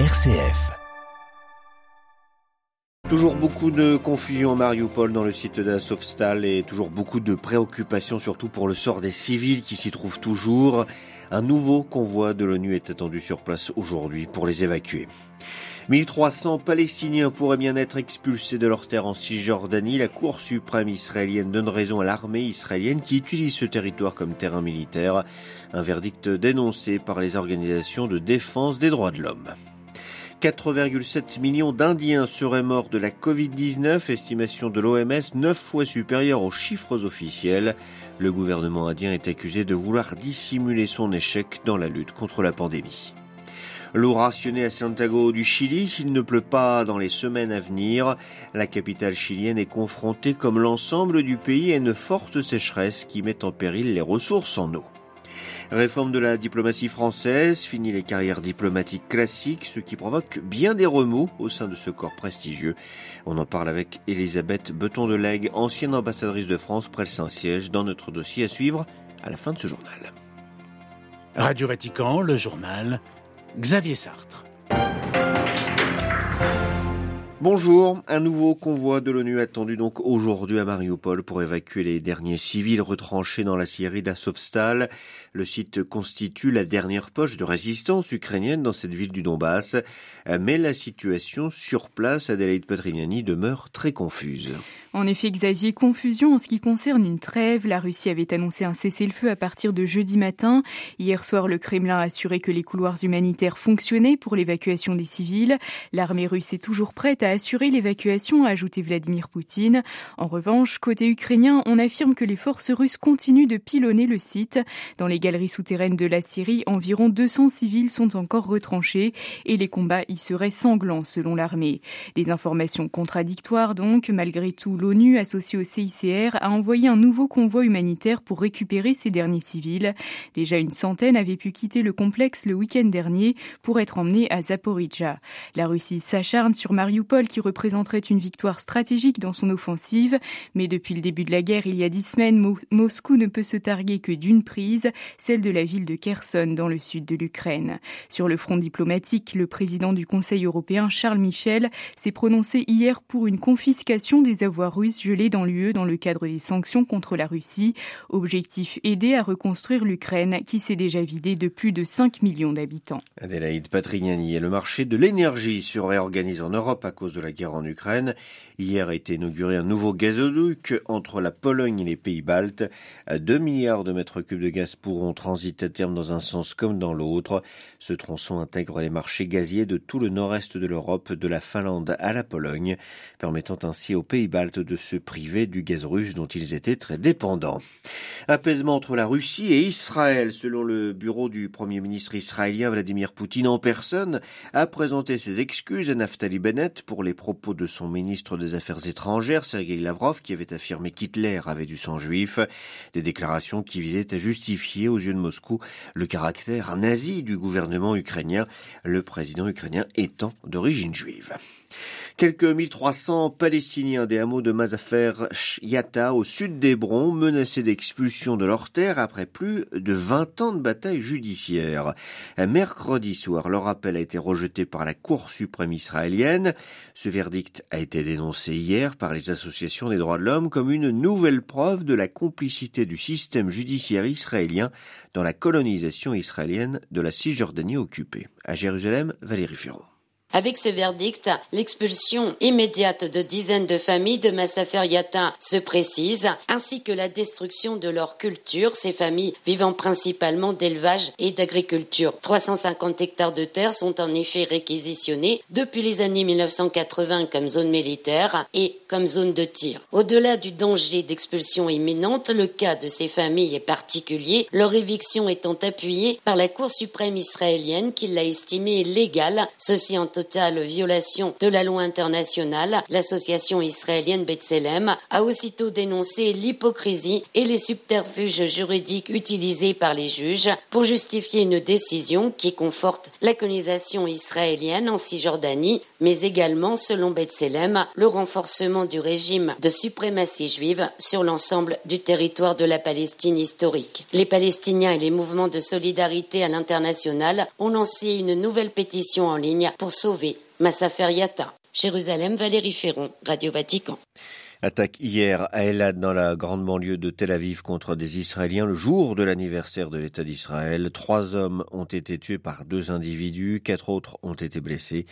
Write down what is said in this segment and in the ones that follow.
RCF. Toujours beaucoup de confusion à Mariupol dans le site d'Azovstal et toujours beaucoup de préoccupations surtout pour le sort des civils qui s'y trouvent toujours. Un nouveau convoi de l'ONU est attendu sur place aujourd'hui pour les évacuer. 1300 Palestiniens pourraient bien être expulsés de leur terre en Cisjordanie. La Cour suprême israélienne donne raison à l'armée israélienne qui utilise ce territoire comme terrain militaire. Un verdict dénoncé par les organisations de défense des droits de l'homme. 4,7 millions d'Indiens seraient morts de la Covid-19, estimation de l'OMS 9 fois supérieure aux chiffres officiels. Le gouvernement indien est accusé de vouloir dissimuler son échec dans la lutte contre la pandémie. L'eau rationnée à Santiago du Chili, s'il ne pleut pas dans les semaines à venir, la capitale chilienne est confrontée comme l'ensemble du pays à une forte sécheresse qui met en péril les ressources en eau. Réforme de la diplomatie française, fini les carrières diplomatiques classiques, ce qui provoque bien des remous au sein de ce corps prestigieux. On en parle avec Elisabeth Beton de Lègue, ancienne ambassadrice de France près le Saint-Siège, dans notre dossier à suivre à la fin de ce journal. Radio Vatican, le journal Xavier Sartre. Bonjour, un nouveau convoi de l'ONU attendu donc aujourd'hui à Mariupol pour évacuer les derniers civils retranchés dans la Syrie d'Azovstal. Le site constitue la dernière poche de résistance ukrainienne dans cette ville du Donbass, mais la situation sur place, Adelaide Patrignani, demeure très confuse. En effet, Xavier, confusion en ce qui concerne une trêve. La Russie avait annoncé un cessez-le-feu à partir de jeudi matin. Hier soir, le Kremlin a assuré que les couloirs humanitaires fonctionnaient pour l'évacuation des civils. L'armée russe est toujours prête à assurer l'évacuation, a ajouté Vladimir Poutine. En revanche, côté ukrainien, on affirme que les forces russes continuent de pilonner le site. Dans les galeries souterraines de la Syrie, environ 200 civils sont encore retranchés et les combats y seraient sanglants selon l'armée. Des informations contradictoires donc, malgré tout, l'ONU, associée au CICR, a envoyé un nouveau convoi humanitaire pour récupérer ces derniers civils. Déjà une centaine avaient pu quitter le complexe le week-end dernier pour être emmenés à Zaporizhia. La Russie s'acharne sur Mariupol qui représenterait une victoire stratégique dans son offensive, mais depuis le début de la guerre il y a dix semaines, Moscou ne peut se targuer que d'une prise, celle de la ville de Kherson dans le sud de l'Ukraine. Sur le front diplomatique, le président du Conseil européen Charles Michel s'est prononcé hier pour une confiscation des avoirs russe gelée dans l'UE dans le cadre des sanctions contre la Russie. Objectif aider à reconstruire l'Ukraine qui s'est déjà vidée de plus de 5 millions d'habitants. Adélaïde Patrignani et le marché de l'énergie se réorganise en Europe à cause de la guerre en Ukraine. Hier a été inauguré un nouveau gazoduc entre la Pologne et les pays baltes. 2 milliards de mètres cubes de gaz pourront transiter à terme dans un sens comme dans l'autre. Ce tronçon intègre les marchés gaziers de tout le nord-est de l'Europe, de la Finlande à la Pologne, permettant ainsi aux pays baltes de se priver du gaz russe dont ils étaient très dépendants. Apaisement entre la Russie et Israël, selon le bureau du Premier ministre israélien Vladimir Poutine en personne, a présenté ses excuses à Naftali Bennett pour les propos de son ministre des Affaires étrangères, Sergei Lavrov, qui avait affirmé qu'Hitler avait du sang juif. Des déclarations qui visaient à justifier aux yeux de Moscou le caractère nazi du gouvernement ukrainien, le président ukrainien étant d'origine juive. Quelques 1300 Palestiniens des hameaux de Mazafer Yatta au sud d'Hébron menacés d'expulsion de leur terre après plus de 20 ans de bataille judiciaire. Mercredi soir, leur appel a été rejeté par la Cour suprême israélienne. Ce verdict a été dénoncé hier par les associations des droits de l'homme comme une nouvelle preuve de la complicité du système judiciaire israélien dans la colonisation israélienne de la Cisjordanie occupée. À Jérusalem, Valérie Ferron. Avec ce verdict, l'expulsion immédiate de dizaines de familles de Massafer Yatin se précise, ainsi que la destruction de leur culture, ces familles vivant principalement d'élevage et d'agriculture. 350 hectares de terre sont en effet réquisitionnés depuis les années 1980 comme zone militaire et comme zone de tir. Au-delà du danger d'expulsion imminente, le cas de ces familles est particulier, leur éviction étant appuyée par la Cour suprême israélienne qui l'a estimée légale, ceci en totale violation de la loi internationale, l'association israélienne B'Tselem a aussitôt dénoncé l'hypocrisie et les subterfuges juridiques utilisés par les juges pour justifier une décision qui conforte la colonisation israélienne en Cisjordanie, mais également, selon B'Tselem, le renforcement du régime de suprématie juive sur l'ensemble du territoire de la Palestine historique. Les Palestiniens et les mouvements de solidarité à l'international ont lancé une nouvelle pétition en ligne pour sauver Massa Yatta. Jérusalem, Valérie Ferron, Radio Vatican. Attaque hier à Elad dans la grande banlieue de Tel Aviv contre des Israéliens le jour de l'anniversaire de l'État d'Israël. Trois hommes ont été tués par deux individus, quatre autres ont été blessés.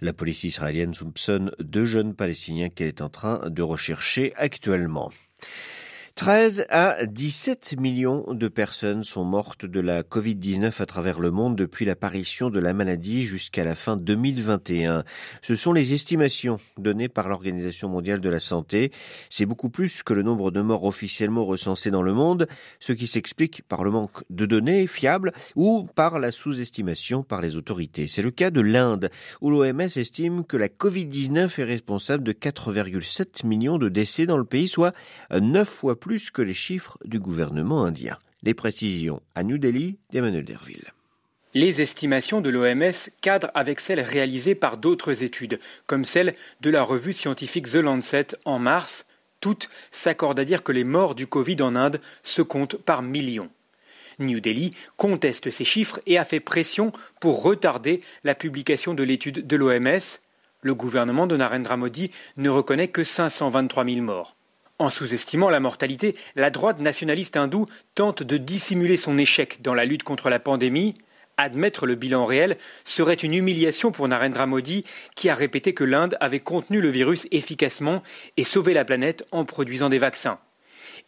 La police israélienne soupçonne deux jeunes Palestiniens qu'elle est en train de rechercher actuellement. 13 à 17 millions de personnes sont mortes de la Covid-19 à travers le monde depuis l'apparition de la maladie jusqu'à la fin 2021. Ce sont les estimations données par l'Organisation mondiale de la santé. C'est beaucoup plus que le nombre de morts officiellement recensés dans le monde, ce qui s'explique par le manque de données fiables ou par la sous-estimation par les autorités. C'est le cas de l'Inde, où l'OMS estime que la Covid-19 est responsable de 4,7 millions de décès dans le pays, soit 9 fois plus plus que les chiffres du gouvernement indien. Les précisions à New Delhi d'Emmanuel Derville. Les estimations de l'OMS cadrent avec celles réalisées par d'autres études, comme celle de la revue scientifique The Lancet en mars. Toutes s'accordent à dire que les morts du Covid en Inde se comptent par millions. New Delhi conteste ces chiffres et a fait pression pour retarder la publication de l'étude de l'OMS. Le gouvernement de Narendra Modi ne reconnaît que 523 000 morts. En sous-estimant la mortalité, la droite nationaliste hindoue tente de dissimuler son échec dans la lutte contre la pandémie. Admettre le bilan réel serait une humiliation pour Narendra Modi, qui a répété que l'Inde avait contenu le virus efficacement et sauvé la planète en produisant des vaccins.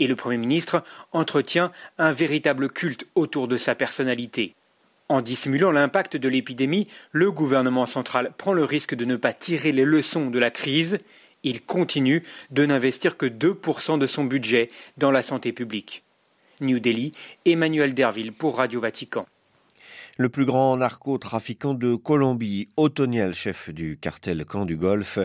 Et le Premier ministre entretient un véritable culte autour de sa personnalité. En dissimulant l'impact de l'épidémie, le gouvernement central prend le risque de ne pas tirer les leçons de la crise il continue de n'investir que 2% de son budget dans la santé publique. New Delhi, Emmanuel Derville pour Radio Vatican. Le plus grand narcotrafiquant de Colombie, Otoniel, chef du cartel Camp du Golfe,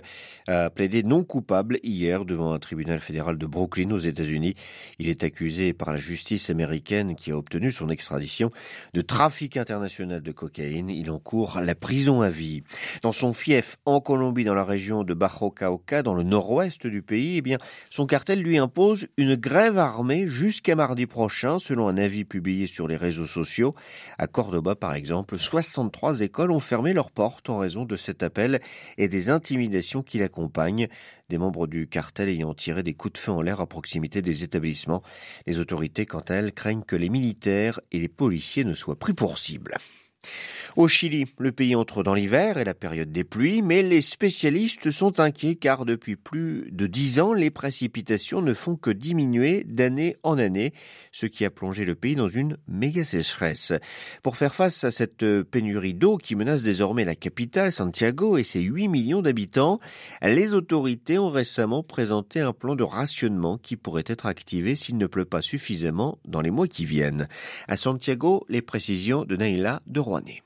a plaidé non coupable hier devant un tribunal fédéral de Brooklyn aux États-Unis. Il est accusé par la justice américaine qui a obtenu son extradition de trafic international de cocaïne. Il encourt la prison à vie. Dans son fief en Colombie, dans la région de Bajo Cauca, dans le nord-ouest du pays, eh bien, son cartel lui impose une grève armée jusqu'à mardi prochain, selon un avis publié sur les réseaux sociaux. À Cordoba, par exemple, 63 écoles ont fermé leurs portes en raison de cet appel et des intimidations qui l'accompagnent, des membres du cartel ayant tiré des coups de feu en l'air à proximité des établissements. Les autorités, quant à elles, craignent que les militaires et les policiers ne soient pris pour cible. Au Chili, le pays entre dans l'hiver et la période des pluies, mais les spécialistes sont inquiets car depuis plus de dix ans, les précipitations ne font que diminuer d'année en année, ce qui a plongé le pays dans une méga sécheresse. Pour faire face à cette pénurie d'eau qui menace désormais la capitale, Santiago, et ses 8 millions d'habitants, les autorités ont récemment présenté un plan de rationnement qui pourrait être activé s'il ne pleut pas suffisamment dans les mois qui viennent. À Santiago, les précisions de Naila de Rouanet.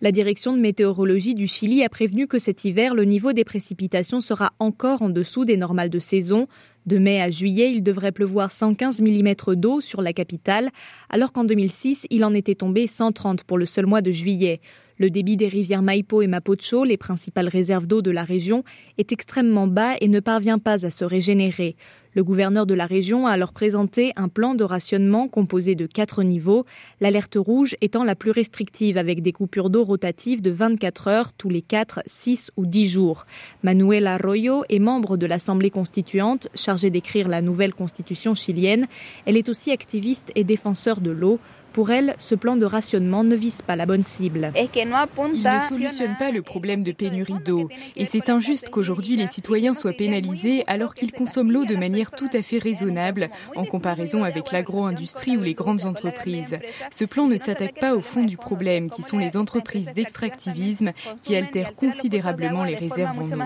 La direction de météorologie du Chili a prévenu que cet hiver, le niveau des précipitations sera encore en dessous des normales de saison. De mai à juillet, il devrait pleuvoir 115 mm d'eau sur la capitale, alors qu'en 2006, il en était tombé 130 pour le seul mois de juillet. Le débit des rivières Maipo et Mapocho, les principales réserves d'eau de la région, est extrêmement bas et ne parvient pas à se régénérer. Le gouverneur de la région a alors présenté un plan de rationnement composé de quatre niveaux, l'alerte rouge étant la plus restrictive avec des coupures d'eau rotatives de 24 heures tous les 4, 6 ou 10 jours. Manuel Arroyo est membre de l'Assemblée constituante chargée d'écrire la nouvelle constitution chilienne. Elle est aussi activiste et défenseur de l'eau. Pour elle, ce plan de rationnement ne vise pas la bonne cible. Il ne solutionne pas le problème de pénurie d'eau. Et c'est injuste qu'aujourd'hui les citoyens soient pénalisés alors qu'ils consomment l'eau de manière tout à fait raisonnable en comparaison avec l'agro-industrie ou les grandes entreprises. Ce plan ne s'attaque pas au fond du problème, qui sont les entreprises d'extractivisme qui altèrent considérablement les réserves en eau.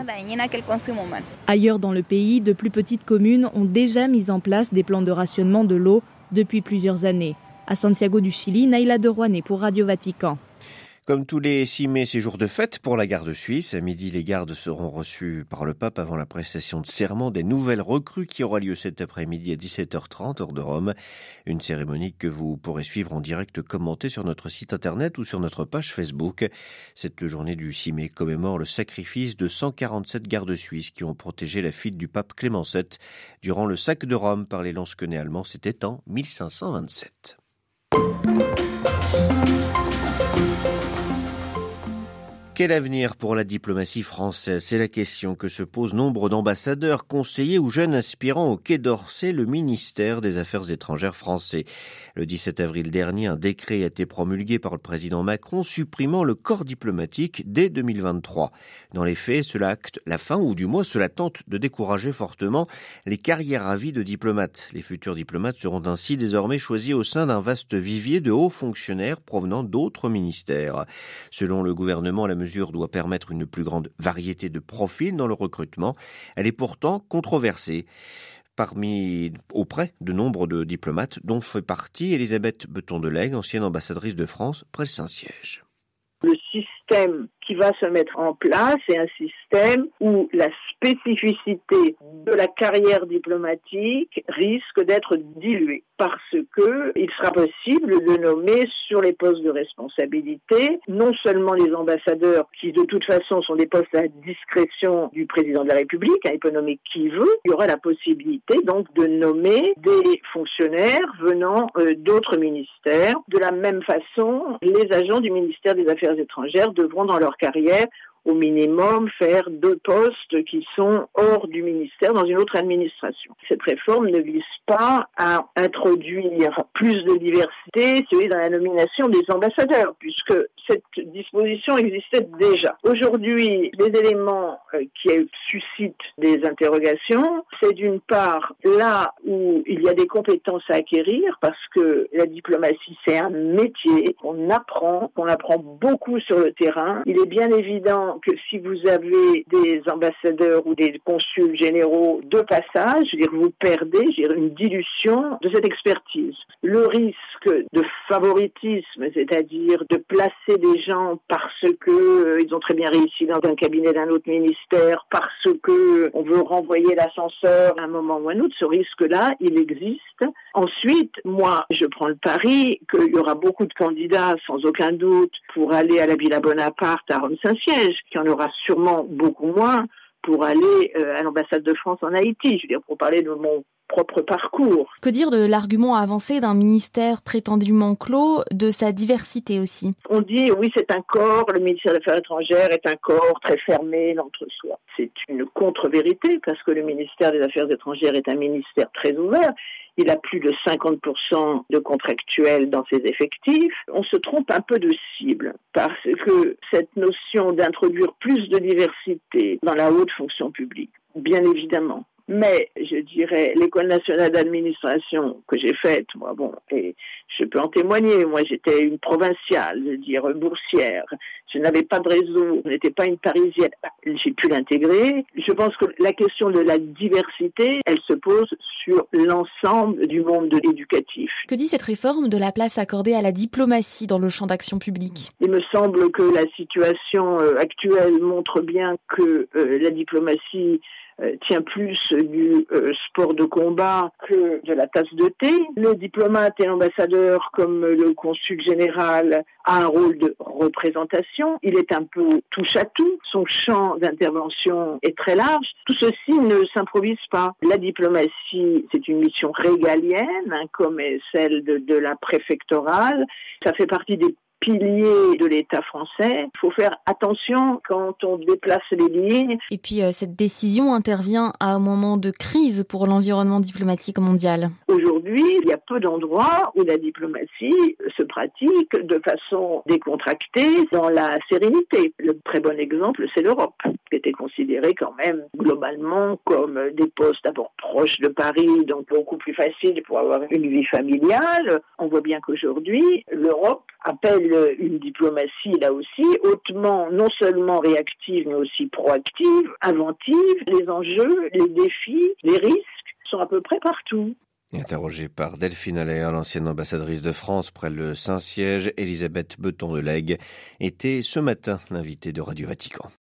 Ailleurs dans le pays, de plus petites communes ont déjà mis en place des plans de rationnement de l'eau depuis plusieurs années. À Santiago du Chili, Naila de Rouanet pour Radio Vatican. Comme tous les 6 mai, c'est jour de fête pour la garde suisse. À midi, les gardes seront reçus par le pape avant la prestation de serment des nouvelles recrues qui aura lieu cet après-midi à 17h30 hors de Rome. Une cérémonie que vous pourrez suivre en direct commentée sur notre site internet ou sur notre page Facebook. Cette journée du 6 mai commémore le sacrifice de 147 gardes suisses qui ont protégé la fuite du pape Clément VII durant le sac de Rome par les lanches-quenets allemands. C'était en 1527. Quel avenir pour la diplomatie française? C'est la question que se posent nombre d'ambassadeurs, conseillers ou jeunes aspirants au Quai d'Orsay, le ministère des Affaires étrangères français. Le 17 avril dernier, un décret a été promulgué par le président Macron supprimant le corps diplomatique dès 2023. Dans les faits, cela acte la fin, ou du moins cela tente de décourager fortement les carrières à vie de diplomates. Les futurs diplomates seront ainsi désormais choisis au sein d'un vaste vivier de hauts fonctionnaires provenant d'autres ministères. Selon le gouvernement, la mesure doit permettre une plus grande variété de profils dans le recrutement. Elle est pourtant controversée parmi auprès de nombre de diplomates dont fait partie Elisabeth Beton de ancienne ambassadrice de France près le Saint-Siège. Le système va se mettre en place est un système où la spécificité de la carrière diplomatique risque d'être diluée parce que il sera possible de nommer sur les postes de responsabilité non seulement les ambassadeurs qui de toute façon sont des postes à discrétion du président de la République, peut nommer qui veut, il y aura la possibilité donc de nommer des fonctionnaires venant euh, d'autres ministères. De la même façon, les agents du ministère des Affaires étrangères devront dans leur carrière au minimum faire deux postes qui sont hors du ministère dans une autre administration. Cette réforme ne vise pas à introduire plus de diversité, dans la nomination des ambassadeurs, puisque cette disposition existait déjà. Aujourd'hui, les éléments euh, qui suscitent des interrogations, c'est d'une part là où il y a des compétences à acquérir, parce que la diplomatie, c'est un métier qu'on apprend, qu'on apprend beaucoup sur le terrain. Il est bien évident que si vous avez des ambassadeurs ou des consuls généraux de passage, vous perdez une dilution de cette expertise. Le risque de favoritisme, c'est-à-dire de placer des gens parce que euh, ont très bien réussi dans un cabinet d'un autre ministère, parce que on veut renvoyer l'ascenseur à un moment ou à un autre, ce risque-là, il existe. Ensuite, moi, je prends le pari qu'il y aura beaucoup de candidats, sans aucun doute, pour aller à la Villa Bonaparte à Rome-Saint-Siège qu'il y en aura sûrement beaucoup moins pour aller euh, à l'ambassade de France en Haïti. Je veux dire, pour parler de mon propre parcours. Que dire de l'argument avancé d'un ministère prétendument clos, de sa diversité aussi? On dit oui, c'est un corps, le ministère des Affaires étrangères est un corps très fermé d'entre soi. C'est une contre-vérité parce que le ministère des Affaires étrangères est un ministère très ouvert il a plus de 50% de contractuels dans ses effectifs. On se trompe un peu de cible parce que cette notion d'introduire plus de diversité dans la haute fonction publique, bien évidemment, mais je dirais l'école nationale d'administration que j'ai faite, moi bon, et je peux en témoigner. Moi, j'étais une provinciale, je veux dire boursière. Je n'avais pas de réseau, je n'étais pas une parisienne. J'ai pu l'intégrer. Je pense que la question de la diversité, elle se pose sur l'ensemble du monde éducatif. Que dit cette réforme de la place accordée à la diplomatie dans le champ d'action publique? Il me semble que la situation euh, actuelle montre bien que euh, la diplomatie tient plus du euh, sport de combat que de la tasse de thé. Le diplomate et l'ambassadeur, comme le consul général, a un rôle de représentation. Il est un peu touche à tout. Son champ d'intervention est très large. Tout ceci ne s'improvise pas. La diplomatie, c'est une mission régalienne, hein, comme est celle de la préfectorale. Ça fait partie des pilier de l'État français. Il faut faire attention quand on déplace les lignes. Et puis euh, cette décision intervient à un moment de crise pour l'environnement diplomatique mondial. Aujourd'hui, il y a peu d'endroits où la diplomatie se pratique de façon décontractée dans la sérénité. Le très bon exemple, c'est l'Europe, qui était considérée quand même globalement comme des postes d'abord proches de Paris, donc beaucoup plus facile pour avoir une vie familiale. On voit bien qu'aujourd'hui, l'Europe appelle une diplomatie là aussi hautement non seulement réactive mais aussi proactive, inventive. Les enjeux, les défis, les risques sont à peu près partout. Interrogée par Delphine Allaire, l'ancienne ambassadrice de France près le Saint-Siège, Elisabeth Beton de était ce matin l'invitée de Radio Vatican.